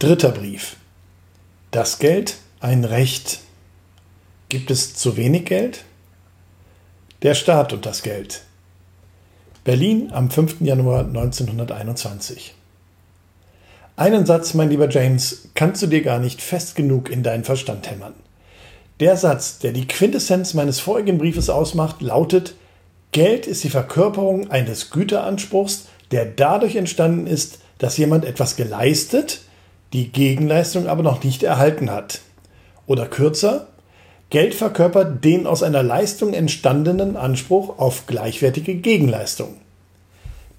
Dritter Brief. Das Geld ein Recht. Gibt es zu wenig Geld? Der Staat und das Geld. Berlin am 5. Januar 1921. Einen Satz, mein lieber James, kannst du dir gar nicht fest genug in deinen Verstand hämmern. Der Satz, der die Quintessenz meines vorigen Briefes ausmacht, lautet, Geld ist die Verkörperung eines Güteranspruchs, der dadurch entstanden ist, dass jemand etwas geleistet, die Gegenleistung aber noch nicht erhalten hat. Oder kürzer, Geld verkörpert den aus einer Leistung entstandenen Anspruch auf gleichwertige Gegenleistung.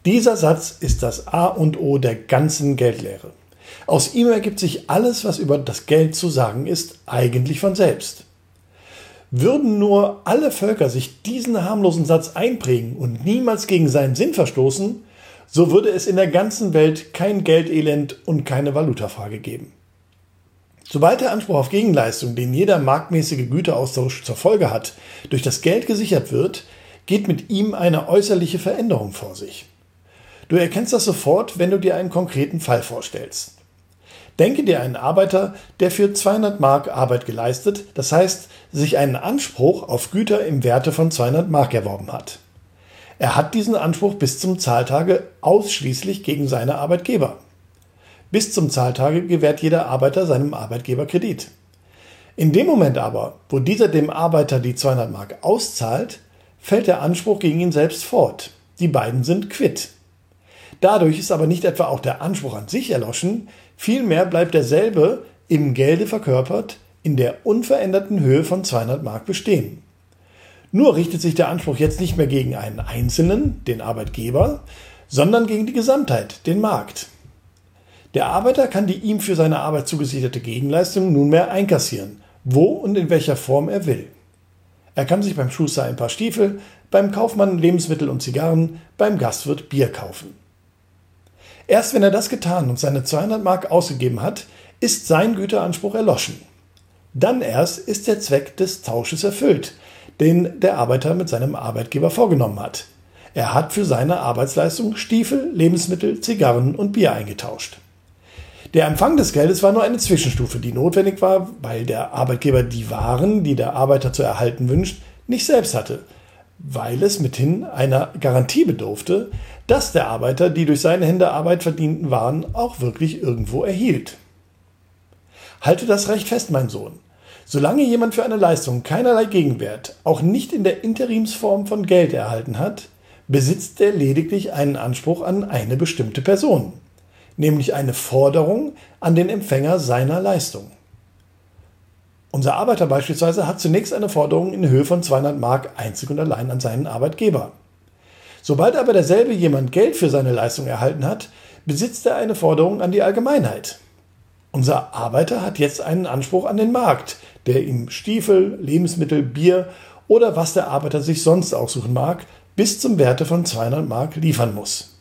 Dieser Satz ist das A und O der ganzen Geldlehre. Aus ihm ergibt sich alles, was über das Geld zu sagen ist, eigentlich von selbst. Würden nur alle Völker sich diesen harmlosen Satz einprägen und niemals gegen seinen Sinn verstoßen, so würde es in der ganzen Welt kein Geldelend und keine Valutafrage geben. Sobald der Anspruch auf Gegenleistung, den jeder marktmäßige Güteraustausch zur Folge hat, durch das Geld gesichert wird, geht mit ihm eine äußerliche Veränderung vor sich. Du erkennst das sofort, wenn du dir einen konkreten Fall vorstellst. Denke dir einen Arbeiter, der für 200 Mark Arbeit geleistet, das heißt, sich einen Anspruch auf Güter im Werte von 200 Mark erworben hat. Er hat diesen Anspruch bis zum Zahltage ausschließlich gegen seine Arbeitgeber. Bis zum Zahltage gewährt jeder Arbeiter seinem Arbeitgeber Kredit. In dem Moment aber, wo dieser dem Arbeiter die 200 Mark auszahlt, fällt der Anspruch gegen ihn selbst fort. Die beiden sind quitt. Dadurch ist aber nicht etwa auch der Anspruch an sich erloschen, vielmehr bleibt derselbe im Gelde verkörpert in der unveränderten Höhe von 200 Mark bestehen. Nur richtet sich der Anspruch jetzt nicht mehr gegen einen Einzelnen, den Arbeitgeber, sondern gegen die Gesamtheit, den Markt. Der Arbeiter kann die ihm für seine Arbeit zugesicherte Gegenleistung nunmehr einkassieren, wo und in welcher Form er will. Er kann sich beim Schuster ein paar Stiefel, beim Kaufmann Lebensmittel und Zigarren, beim Gastwirt Bier kaufen. Erst wenn er das getan und seine 200 Mark ausgegeben hat, ist sein Güteranspruch erloschen. Dann erst ist der Zweck des Tausches erfüllt, den der Arbeiter mit seinem Arbeitgeber vorgenommen hat. Er hat für seine Arbeitsleistung Stiefel, Lebensmittel, Zigarren und Bier eingetauscht. Der Empfang des Geldes war nur eine Zwischenstufe, die notwendig war, weil der Arbeitgeber die Waren, die der Arbeiter zu erhalten wünscht, nicht selbst hatte, weil es mithin einer Garantie bedurfte, dass der Arbeiter die durch seine Hände Arbeit verdienten Waren auch wirklich irgendwo erhielt. Halte das recht fest, mein Sohn. Solange jemand für eine Leistung keinerlei Gegenwert, auch nicht in der Interimsform von Geld erhalten hat, besitzt er lediglich einen Anspruch an eine bestimmte Person, nämlich eine Forderung an den Empfänger seiner Leistung. Unser Arbeiter beispielsweise hat zunächst eine Forderung in Höhe von 200 Mark einzig und allein an seinen Arbeitgeber. Sobald aber derselbe jemand Geld für seine Leistung erhalten hat, besitzt er eine Forderung an die Allgemeinheit. Unser Arbeiter hat jetzt einen Anspruch an den Markt, der ihm Stiefel, Lebensmittel, Bier oder was der Arbeiter sich sonst aussuchen mag, bis zum Werte von 200 Mark liefern muss.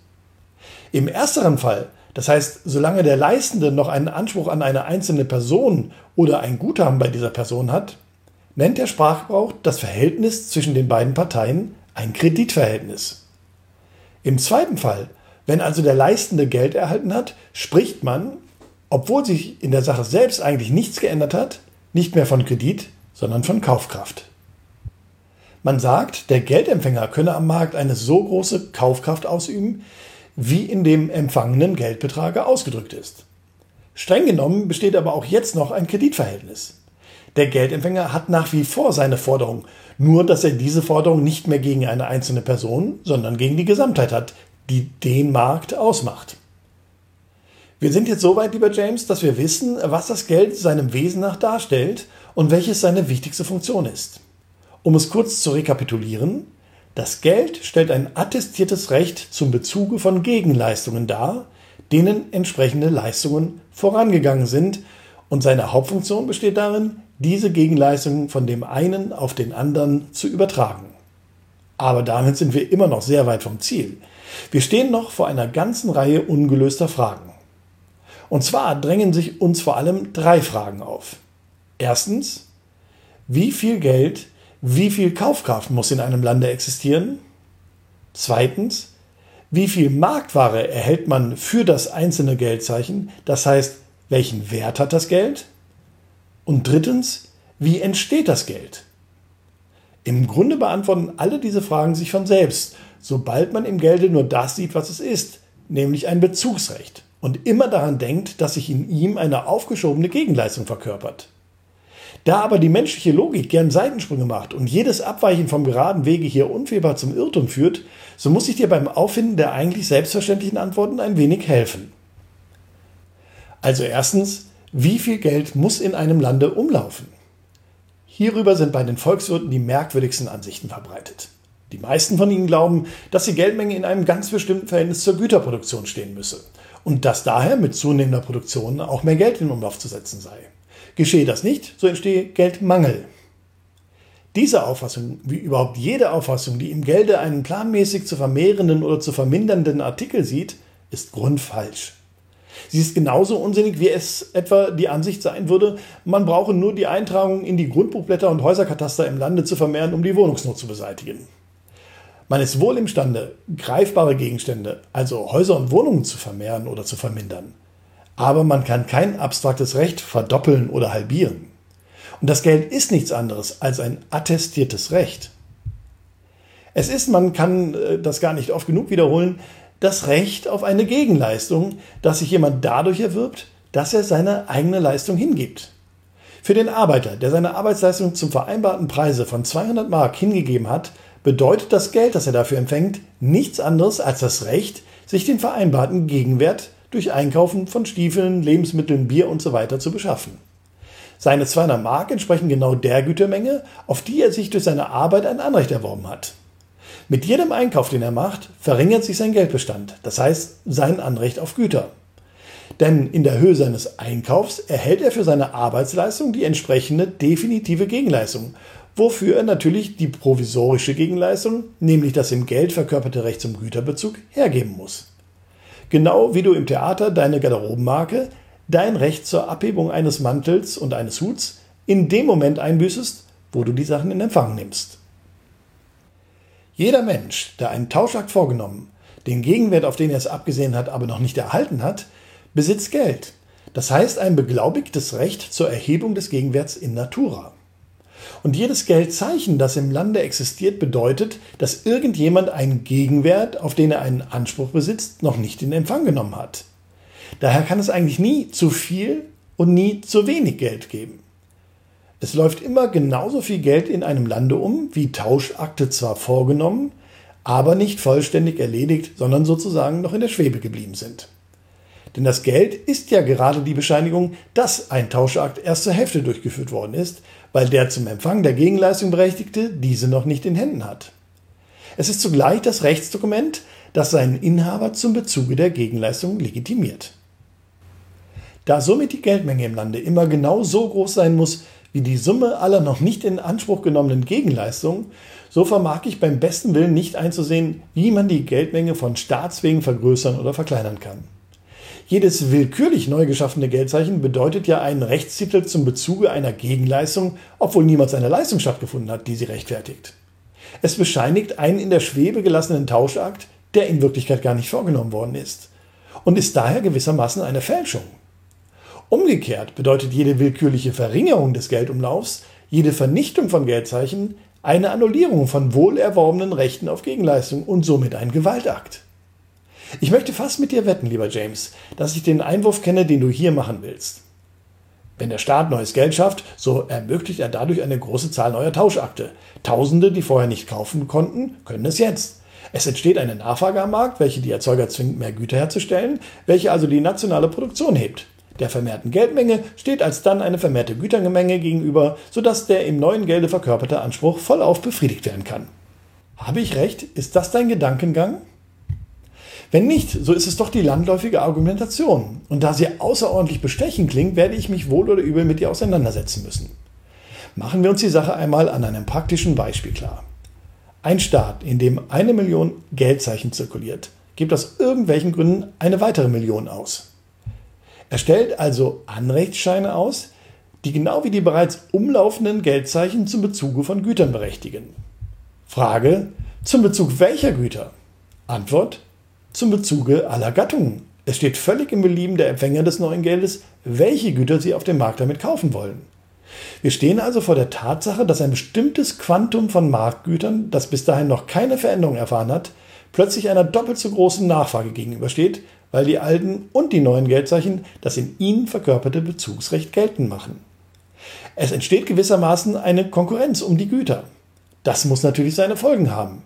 Im ersteren Fall, das heißt, solange der Leistende noch einen Anspruch an eine einzelne Person oder ein Guthaben bei dieser Person hat, nennt der Sprachgebrauch das Verhältnis zwischen den beiden Parteien ein Kreditverhältnis. Im zweiten Fall, wenn also der Leistende Geld erhalten hat, spricht man obwohl sich in der Sache selbst eigentlich nichts geändert hat, nicht mehr von Kredit, sondern von Kaufkraft. Man sagt, der Geldempfänger könne am Markt eine so große Kaufkraft ausüben, wie in dem empfangenen Geldbetrage ausgedrückt ist. Streng genommen besteht aber auch jetzt noch ein Kreditverhältnis. Der Geldempfänger hat nach wie vor seine Forderung, nur dass er diese Forderung nicht mehr gegen eine einzelne Person, sondern gegen die Gesamtheit hat, die den Markt ausmacht. Wir sind jetzt so weit, lieber James, dass wir wissen, was das Geld seinem Wesen nach darstellt und welches seine wichtigste Funktion ist. Um es kurz zu rekapitulieren, das Geld stellt ein attestiertes Recht zum Bezuge von Gegenleistungen dar, denen entsprechende Leistungen vorangegangen sind, und seine Hauptfunktion besteht darin, diese Gegenleistungen von dem einen auf den anderen zu übertragen. Aber damit sind wir immer noch sehr weit vom Ziel. Wir stehen noch vor einer ganzen Reihe ungelöster Fragen. Und zwar drängen sich uns vor allem drei Fragen auf. Erstens, wie viel Geld, wie viel Kaufkraft muss in einem Lande existieren? Zweitens, wie viel Marktware erhält man für das einzelne Geldzeichen, das heißt, welchen Wert hat das Geld? Und drittens, wie entsteht das Geld? Im Grunde beantworten alle diese Fragen sich von selbst, sobald man im Gelde nur das sieht, was es ist, nämlich ein Bezugsrecht und immer daran denkt, dass sich in ihm eine aufgeschobene Gegenleistung verkörpert. Da aber die menschliche Logik gern Seitensprünge macht und jedes Abweichen vom geraden Wege hier unfehlbar zum Irrtum führt, so muss ich dir beim Auffinden der eigentlich selbstverständlichen Antworten ein wenig helfen. Also erstens, wie viel Geld muss in einem Lande umlaufen? Hierüber sind bei den Volkswirten die merkwürdigsten Ansichten verbreitet. Die meisten von ihnen glauben, dass die Geldmenge in einem ganz bestimmten Verhältnis zur Güterproduktion stehen müsse und dass daher mit zunehmender Produktion auch mehr Geld in Umlauf zu setzen sei. Geschehe das nicht, so entstehe Geldmangel. Diese Auffassung, wie überhaupt jede Auffassung, die im Gelde einen planmäßig zu vermehrenden oder zu vermindernden Artikel sieht, ist grundfalsch. Sie ist genauso unsinnig, wie es etwa die Ansicht sein würde, man brauche nur die Eintragung in die Grundbuchblätter und Häuserkataster im Lande zu vermehren, um die Wohnungsnot zu beseitigen. Man ist wohl imstande, greifbare Gegenstände, also Häuser und Wohnungen zu vermehren oder zu vermindern aber man kann kein abstraktes Recht verdoppeln oder halbieren. Und das Geld ist nichts anderes als ein attestiertes Recht. Es ist, man kann äh, das gar nicht oft genug wiederholen, das Recht auf eine Gegenleistung, das sich jemand dadurch erwirbt, dass er seine eigene Leistung hingibt. Für den Arbeiter, der seine Arbeitsleistung zum vereinbarten Preise von 200 Mark hingegeben hat, bedeutet das Geld, das er dafür empfängt, nichts anderes als das Recht, sich den vereinbarten Gegenwert durch Einkaufen von Stiefeln, Lebensmitteln, Bier usw. So zu beschaffen. Seine 200 Mark entsprechen genau der Gütermenge, auf die er sich durch seine Arbeit ein Anrecht erworben hat. Mit jedem Einkauf, den er macht, verringert sich sein Geldbestand, das heißt sein Anrecht auf Güter. Denn in der Höhe seines Einkaufs erhält er für seine Arbeitsleistung die entsprechende definitive Gegenleistung, wofür er natürlich die provisorische Gegenleistung, nämlich das im Geld verkörperte Recht zum Güterbezug, hergeben muss. Genau wie du im Theater deine Garderobenmarke, dein Recht zur Abhebung eines Mantels und eines Huts in dem Moment einbüßest, wo du die Sachen in Empfang nimmst. Jeder Mensch, der einen Tauschakt vorgenommen, den Gegenwert, auf den er es abgesehen hat, aber noch nicht erhalten hat, besitzt Geld. Das heißt ein beglaubigtes Recht zur Erhebung des Gegenwerts in Natura. Und jedes Geldzeichen, das im Lande existiert, bedeutet, dass irgendjemand einen Gegenwert, auf den er einen Anspruch besitzt, noch nicht in Empfang genommen hat. Daher kann es eigentlich nie zu viel und nie zu wenig Geld geben. Es läuft immer genauso viel Geld in einem Lande um, wie Tauschakte zwar vorgenommen, aber nicht vollständig erledigt, sondern sozusagen noch in der Schwebe geblieben sind. Denn das Geld ist ja gerade die Bescheinigung, dass ein Tauschakt erst zur Hälfte durchgeführt worden ist, weil der zum Empfang der Gegenleistung Berechtigte diese noch nicht in Händen hat. Es ist zugleich das Rechtsdokument, das seinen Inhaber zum Bezuge der Gegenleistung legitimiert. Da somit die Geldmenge im Lande immer genau so groß sein muss wie die Summe aller noch nicht in Anspruch genommenen Gegenleistungen, so vermag ich beim besten Willen nicht einzusehen, wie man die Geldmenge von Staatswegen vergrößern oder verkleinern kann. Jedes willkürlich neu geschaffene Geldzeichen bedeutet ja einen Rechtstitel zum Bezuge einer Gegenleistung, obwohl niemals eine Leistung stattgefunden hat, die sie rechtfertigt. Es bescheinigt einen in der Schwebe gelassenen Tauschakt, der in Wirklichkeit gar nicht vorgenommen worden ist und ist daher gewissermaßen eine Fälschung. Umgekehrt bedeutet jede willkürliche Verringerung des Geldumlaufs, jede Vernichtung von Geldzeichen eine Annullierung von wohlerworbenen Rechten auf Gegenleistung und somit ein Gewaltakt. Ich möchte fast mit dir wetten, lieber James, dass ich den Einwurf kenne, den du hier machen willst. Wenn der Staat neues Geld schafft, so ermöglicht er dadurch eine große Zahl neuer Tauschakte. Tausende, die vorher nicht kaufen konnten, können es jetzt. Es entsteht eine Nachfrage am Markt, welche die Erzeuger zwingt, mehr Güter herzustellen, welche also die nationale Produktion hebt. Der vermehrten Geldmenge steht als dann eine vermehrte Gütermenge gegenüber, sodass der im neuen Gelde verkörperte Anspruch vollauf befriedigt werden kann. Habe ich recht? Ist das dein Gedankengang? Wenn nicht, so ist es doch die landläufige Argumentation. Und da sie außerordentlich bestechend klingt, werde ich mich wohl oder übel mit ihr auseinandersetzen müssen. Machen wir uns die Sache einmal an einem praktischen Beispiel klar. Ein Staat, in dem eine Million Geldzeichen zirkuliert, gibt aus irgendwelchen Gründen eine weitere Million aus. Er stellt also Anrechtsscheine aus, die genau wie die bereits umlaufenden Geldzeichen zum Bezuge von Gütern berechtigen. Frage, zum Bezug welcher Güter? Antwort, zum Bezuge aller Gattungen, Es steht völlig im Belieben der Empfänger des neuen Geldes, welche Güter sie auf dem Markt damit kaufen wollen. Wir stehen also vor der Tatsache, dass ein bestimmtes Quantum von Marktgütern, das bis dahin noch keine Veränderung erfahren hat, plötzlich einer doppelt so großen Nachfrage gegenübersteht, weil die alten und die neuen Geldzeichen das in ihnen verkörperte Bezugsrecht geltend machen. Es entsteht gewissermaßen eine Konkurrenz um die Güter. Das muss natürlich seine Folgen haben.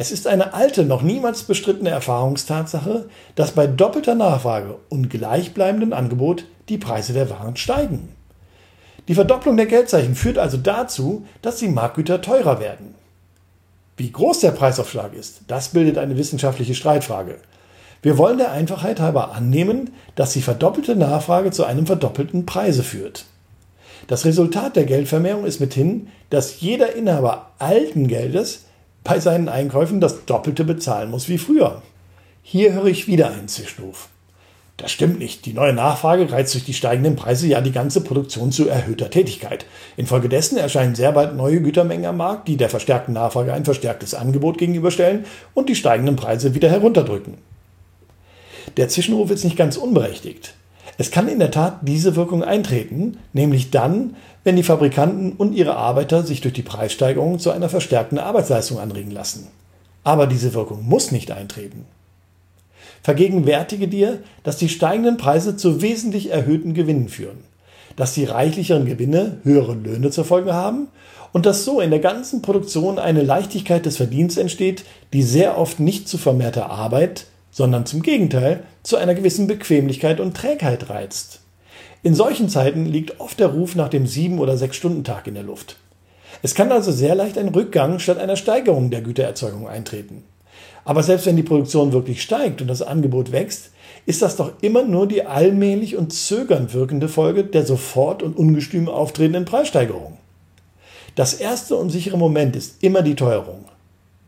Es ist eine alte, noch niemals bestrittene Erfahrungstatsache, dass bei doppelter Nachfrage und gleichbleibendem Angebot die Preise der Waren steigen. Die Verdopplung der Geldzeichen führt also dazu, dass die Marktgüter teurer werden. Wie groß der Preisaufschlag ist, das bildet eine wissenschaftliche Streitfrage. Wir wollen der Einfachheit halber annehmen, dass die verdoppelte Nachfrage zu einem verdoppelten Preise führt. Das Resultat der Geldvermehrung ist mithin, dass jeder Inhaber alten Geldes bei seinen Einkäufen das Doppelte bezahlen muss wie früher. Hier höre ich wieder einen Zwischenruf. Das stimmt nicht. Die neue Nachfrage reizt durch die steigenden Preise ja die ganze Produktion zu erhöhter Tätigkeit. Infolgedessen erscheinen sehr bald neue Gütermengen am Markt, die der verstärkten Nachfrage ein verstärktes Angebot gegenüberstellen und die steigenden Preise wieder herunterdrücken. Der Zwischenruf ist nicht ganz unberechtigt. Es kann in der Tat diese Wirkung eintreten, nämlich dann, wenn die Fabrikanten und ihre Arbeiter sich durch die Preissteigerung zu einer verstärkten Arbeitsleistung anregen lassen. Aber diese Wirkung muss nicht eintreten. Vergegenwärtige dir, dass die steigenden Preise zu wesentlich erhöhten Gewinnen führen, dass die reichlicheren Gewinne höhere Löhne zur Folge haben und dass so in der ganzen Produktion eine Leichtigkeit des Verdienstes entsteht, die sehr oft nicht zu vermehrter Arbeit, sondern zum Gegenteil zu einer gewissen Bequemlichkeit und Trägheit reizt. In solchen Zeiten liegt oft der Ruf nach dem sieben oder sechs Stunden Tag in der Luft. Es kann also sehr leicht ein Rückgang statt einer Steigerung der Gütererzeugung eintreten. Aber selbst wenn die Produktion wirklich steigt und das Angebot wächst, ist das doch immer nur die allmählich und zögernd wirkende Folge der sofort und ungestüm auftretenden Preissteigerung. Das erste und sichere Moment ist immer die Teuerung.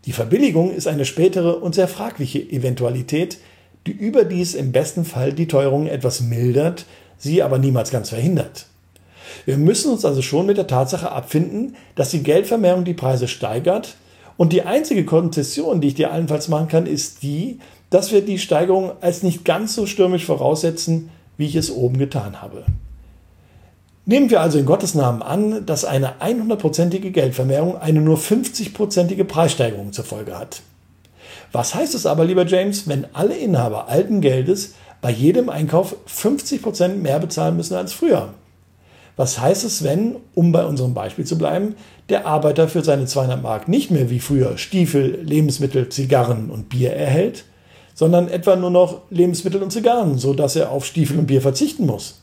Die Verbilligung ist eine spätere und sehr fragliche Eventualität, die überdies im besten Fall die Teuerung etwas mildert, sie aber niemals ganz verhindert. Wir müssen uns also schon mit der Tatsache abfinden, dass die Geldvermehrung die Preise steigert und die einzige Konzession, die ich dir allenfalls machen kann, ist die, dass wir die Steigerung als nicht ganz so stürmisch voraussetzen, wie ich es oben getan habe. Nehmen wir also in Gottes Namen an, dass eine 100%ige Geldvermehrung eine nur 50%ige Preissteigerung zur Folge hat. Was heißt es aber, lieber James, wenn alle Inhaber alten Geldes bei jedem Einkauf 50% mehr bezahlen müssen als früher. Was heißt es, wenn, um bei unserem Beispiel zu bleiben, der Arbeiter für seine 200 Mark nicht mehr wie früher Stiefel, Lebensmittel, Zigarren und Bier erhält, sondern etwa nur noch Lebensmittel und Zigarren, sodass er auf Stiefel und Bier verzichten muss?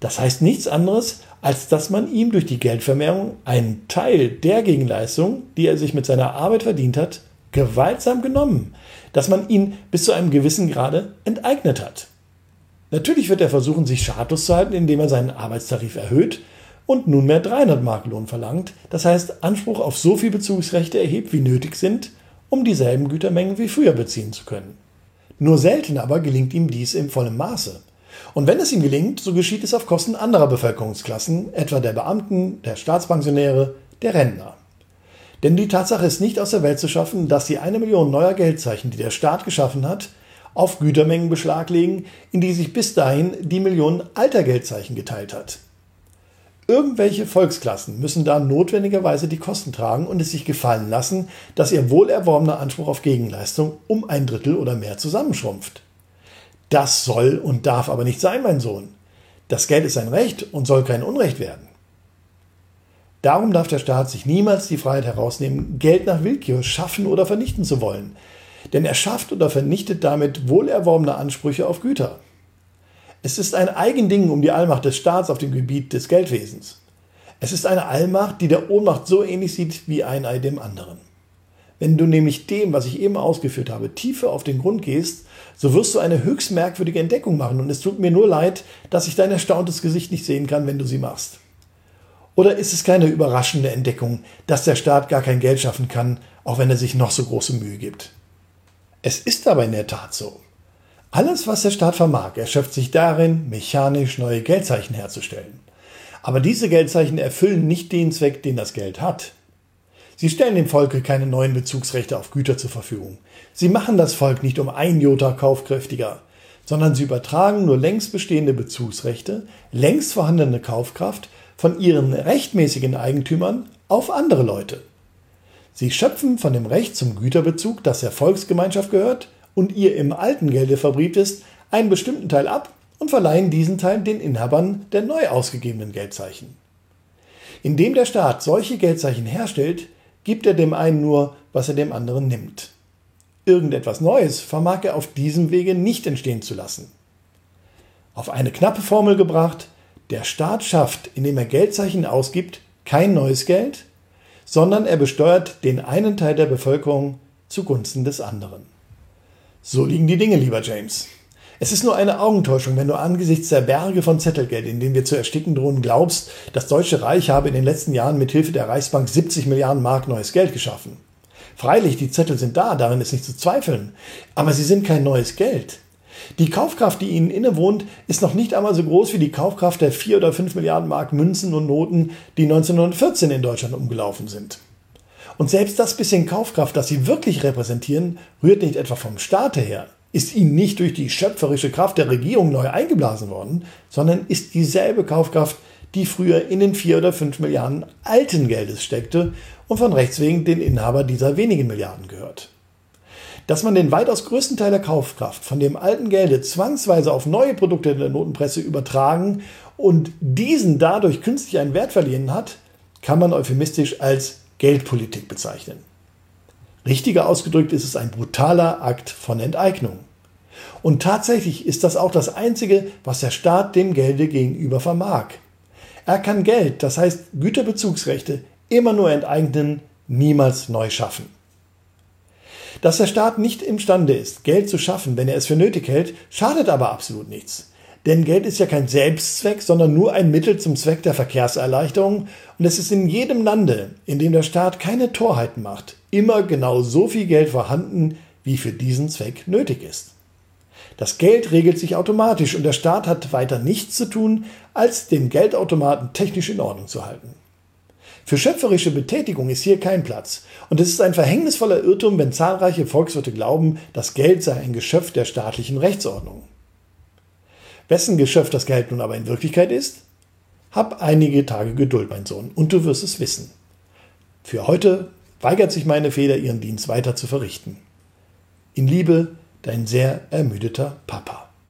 Das heißt nichts anderes, als dass man ihm durch die Geldvermehrung einen Teil der Gegenleistung, die er sich mit seiner Arbeit verdient hat, gewaltsam genommen, dass man ihn bis zu einem gewissen Grade enteignet hat. Natürlich wird er versuchen, sich schadlos zu halten, indem er seinen Arbeitstarif erhöht und nunmehr 300 Mark Lohn verlangt, das heißt Anspruch auf so viel Bezugsrechte erhebt, wie nötig sind, um dieselben Gütermengen wie früher beziehen zu können. Nur selten aber gelingt ihm dies im vollen Maße. Und wenn es ihm gelingt, so geschieht es auf Kosten anderer Bevölkerungsklassen, etwa der Beamten, der Staatspensionäre, der Rentner. Denn die Tatsache ist nicht aus der Welt zu schaffen, dass die eine Million neuer Geldzeichen, die der Staat geschaffen hat, auf Gütermengen Beschlag legen, in die sich bis dahin die Million alter Geldzeichen geteilt hat. Irgendwelche Volksklassen müssen da notwendigerweise die Kosten tragen und es sich gefallen lassen, dass ihr wohlerworbener Anspruch auf Gegenleistung um ein Drittel oder mehr zusammenschrumpft. Das soll und darf aber nicht sein, mein Sohn. Das Geld ist ein Recht und soll kein Unrecht werden. Darum darf der Staat sich niemals die Freiheit herausnehmen, Geld nach Willkür schaffen oder vernichten zu wollen. Denn er schafft oder vernichtet damit wohlerworbene Ansprüche auf Güter. Es ist ein Eigending um die Allmacht des Staats auf dem Gebiet des Geldwesens. Es ist eine Allmacht, die der Ohnmacht so ähnlich sieht wie ein Ei dem anderen. Wenn du nämlich dem, was ich eben ausgeführt habe, tiefer auf den Grund gehst, so wirst du eine höchst merkwürdige Entdeckung machen und es tut mir nur leid, dass ich dein erstauntes Gesicht nicht sehen kann, wenn du sie machst. Oder ist es keine überraschende Entdeckung, dass der Staat gar kein Geld schaffen kann, auch wenn er sich noch so große Mühe gibt? Es ist aber in der Tat so. Alles, was der Staat vermag, erschöpft sich darin, mechanisch neue Geldzeichen herzustellen. Aber diese Geldzeichen erfüllen nicht den Zweck, den das Geld hat. Sie stellen dem Volke keine neuen Bezugsrechte auf Güter zur Verfügung. Sie machen das Volk nicht um ein Jota kaufkräftiger. sondern sie übertragen nur längst bestehende Bezugsrechte, längst vorhandene Kaufkraft von ihren rechtmäßigen Eigentümern auf andere Leute. Sie schöpfen von dem Recht zum Güterbezug, das der Volksgemeinschaft gehört und ihr im alten Gelde verbrieft ist, einen bestimmten Teil ab und verleihen diesen Teil den Inhabern der neu ausgegebenen Geldzeichen. Indem der Staat solche Geldzeichen herstellt, gibt er dem einen nur, was er dem anderen nimmt. Irgendetwas Neues vermag er auf diesem Wege nicht entstehen zu lassen. Auf eine knappe Formel gebracht, der Staat schafft, indem er Geldzeichen ausgibt, kein neues Geld, sondern er besteuert den einen Teil der Bevölkerung zugunsten des anderen. So liegen die Dinge, lieber James. Es ist nur eine Augentäuschung, wenn du angesichts der Berge von Zettelgeld, in denen wir zu ersticken drohen, glaubst, das Deutsche Reich habe in den letzten Jahren mit Hilfe der Reichsbank 70 Milliarden Mark neues Geld geschaffen. Freilich, die Zettel sind da, darin ist nicht zu zweifeln, aber sie sind kein neues Geld. Die Kaufkraft, die ihnen innewohnt, ist noch nicht einmal so groß wie die Kaufkraft der 4 oder 5 Milliarden Mark Münzen und Noten, die 1914 in Deutschland umgelaufen sind. Und selbst das bisschen Kaufkraft, das sie wirklich repräsentieren, rührt nicht etwa vom Staate her, ist ihnen nicht durch die schöpferische Kraft der Regierung neu eingeblasen worden, sondern ist dieselbe Kaufkraft, die früher in den 4 oder 5 Milliarden alten Geldes steckte und von Rechts wegen den Inhaber dieser wenigen Milliarden gehört dass man den weitaus größten Teil der Kaufkraft von dem alten Gelde zwangsweise auf neue Produkte in der Notenpresse übertragen und diesen dadurch künstlich einen Wert verliehen hat, kann man euphemistisch als Geldpolitik bezeichnen. Richtiger ausgedrückt ist es ein brutaler Akt von Enteignung. Und tatsächlich ist das auch das Einzige, was der Staat dem Gelde gegenüber vermag. Er kann Geld, das heißt Güterbezugsrechte, immer nur enteignen, niemals neu schaffen. Dass der Staat nicht imstande ist, Geld zu schaffen, wenn er es für nötig hält, schadet aber absolut nichts. Denn Geld ist ja kein Selbstzweck, sondern nur ein Mittel zum Zweck der Verkehrserleichterung. Und es ist in jedem Lande, in dem der Staat keine Torheiten macht, immer genau so viel Geld vorhanden, wie für diesen Zweck nötig ist. Das Geld regelt sich automatisch und der Staat hat weiter nichts zu tun, als den Geldautomaten technisch in Ordnung zu halten. Für schöpferische Betätigung ist hier kein Platz. Und es ist ein verhängnisvoller Irrtum, wenn zahlreiche Volkswirte glauben, das Geld sei ein Geschöpf der staatlichen Rechtsordnung. Wessen Geschöpf das Geld nun aber in Wirklichkeit ist? Hab einige Tage Geduld, mein Sohn, und du wirst es wissen. Für heute weigert sich meine Feder, ihren Dienst weiter zu verrichten. In Liebe, dein sehr ermüdeter Papa.